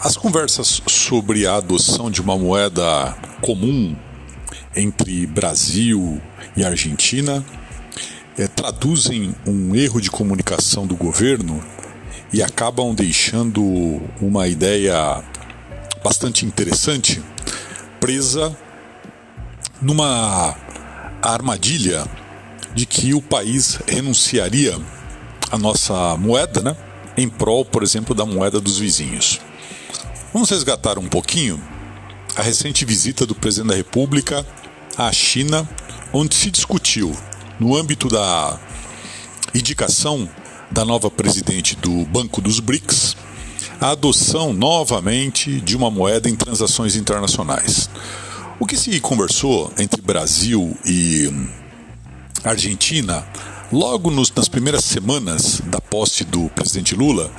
As conversas sobre a adoção de uma moeda comum entre Brasil e Argentina é, traduzem um erro de comunicação do governo e acabam deixando uma ideia bastante interessante presa numa armadilha de que o país renunciaria à nossa moeda, né, em prol, por exemplo, da moeda dos vizinhos. Vamos resgatar um pouquinho a recente visita do presidente da República à China, onde se discutiu, no âmbito da indicação da nova presidente do Banco dos BRICS, a adoção novamente de uma moeda em transações internacionais. O que se conversou entre Brasil e Argentina, logo nos, nas primeiras semanas da posse do presidente Lula,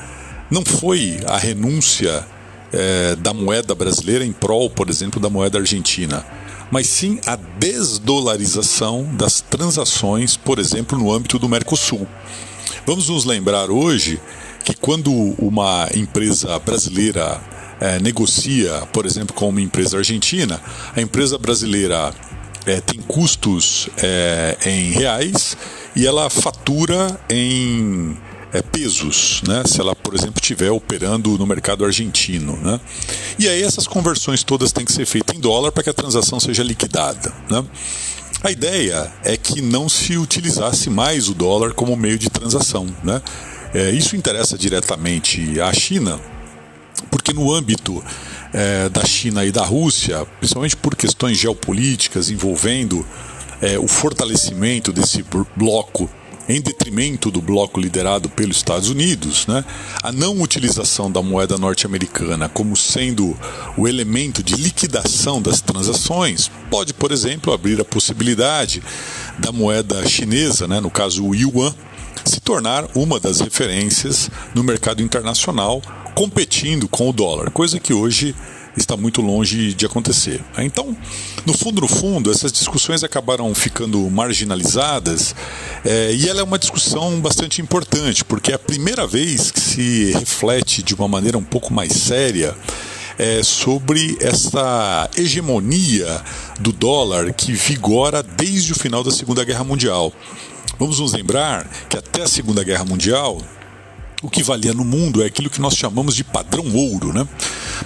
não foi a renúncia é, da moeda brasileira em prol, por exemplo, da moeda argentina, mas sim a desdolarização das transações, por exemplo, no âmbito do Mercosul. Vamos nos lembrar hoje que quando uma empresa brasileira é, negocia, por exemplo, com uma empresa argentina, a empresa brasileira é, tem custos é, em reais e ela fatura em é, pesos, né? se ela, por exemplo, estiver operando no mercado argentino. Né? E aí essas conversões todas têm que ser feitas em dólar para que a transação seja liquidada. Né? A ideia é que não se utilizasse mais o dólar como meio de transação. Né? É, isso interessa diretamente à China, porque no âmbito é, da China e da Rússia, principalmente por questões geopolíticas envolvendo é, o fortalecimento desse bloco em detrimento do bloco liderado pelos Estados Unidos, né? a não utilização da moeda norte-americana como sendo o elemento de liquidação das transações pode, por exemplo, abrir a possibilidade da moeda chinesa, né? no caso o yuan, se tornar uma das referências no mercado internacional, competindo com o dólar, coisa que hoje está muito longe de acontecer. Então, no fundo, no fundo, essas discussões acabaram ficando marginalizadas é, e ela é uma discussão bastante importante, porque é a primeira vez que se reflete de uma maneira um pouco mais séria é, sobre essa hegemonia do dólar que vigora desde o final da Segunda Guerra Mundial. Vamos nos lembrar que até a Segunda Guerra Mundial, o que valia no mundo é aquilo que nós chamamos de padrão ouro, né?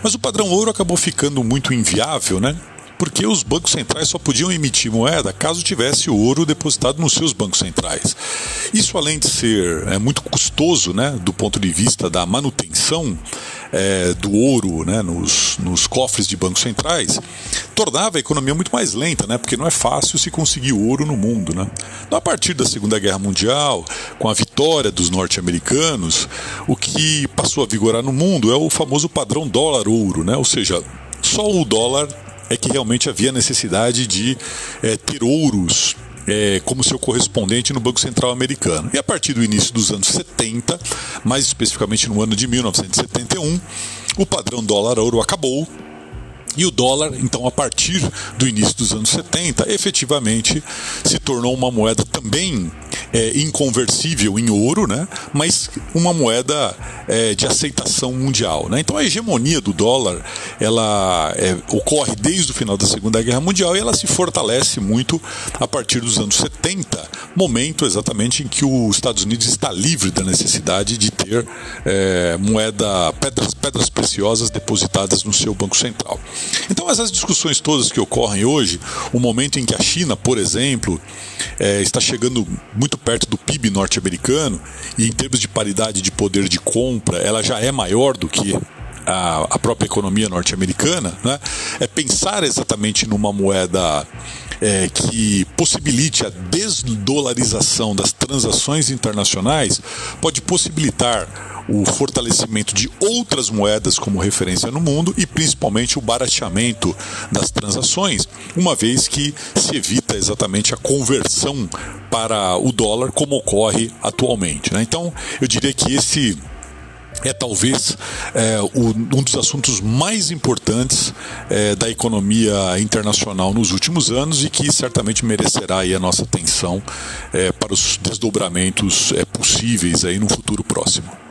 Mas o padrão ouro acabou ficando muito inviável, né? Porque os bancos centrais só podiam emitir moeda caso tivesse ouro depositado nos seus bancos centrais. Isso, além de ser é, muito custoso, né, do ponto de vista da manutenção é, do ouro né, nos, nos cofres de bancos centrais, tornava a economia muito mais lenta, né, porque não é fácil se conseguir ouro no mundo. Né. Então, a partir da Segunda Guerra Mundial, com a vitória dos norte-americanos, o que passou a vigorar no mundo é o famoso padrão dólar-ouro, né, ou seja, só o dólar é que realmente havia necessidade de é, ter ouros é, como seu correspondente no Banco Central americano. E a partir do início dos anos 70, mais especificamente no ano de 1971, o padrão dólar-ouro acabou e o dólar, então, a partir do início dos anos 70, efetivamente se tornou uma moeda também é, inconversível em ouro, né? mas uma moeda é, de aceitação mundial. Né? Então, a hegemonia do dólar ela é, ocorre desde o final da Segunda Guerra Mundial e ela se fortalece muito a partir dos anos 70, momento exatamente em que os Estados Unidos está livre da necessidade de ter é, moeda, pedras, pedras preciosas depositadas no seu Banco Central. Então, essas discussões todas que ocorrem hoje, o momento em que a China, por exemplo, é, está chegando muito perto do PIB norte-americano e, em termos de paridade de poder de compra, ela já é maior do que a, a própria economia norte-americana, né? é pensar exatamente numa moeda é, que possibilite a desdolarização das transações internacionais, pode possibilitar o fortalecimento de outras moedas como referência no mundo e principalmente o barateamento das transações, uma vez que se evita exatamente a conversão para o dólar como ocorre atualmente. Né? Então, eu diria que esse é talvez é, o, um dos assuntos mais importantes é, da economia internacional nos últimos anos e que certamente merecerá a nossa atenção é, para os desdobramentos é, possíveis aí no futuro próximo.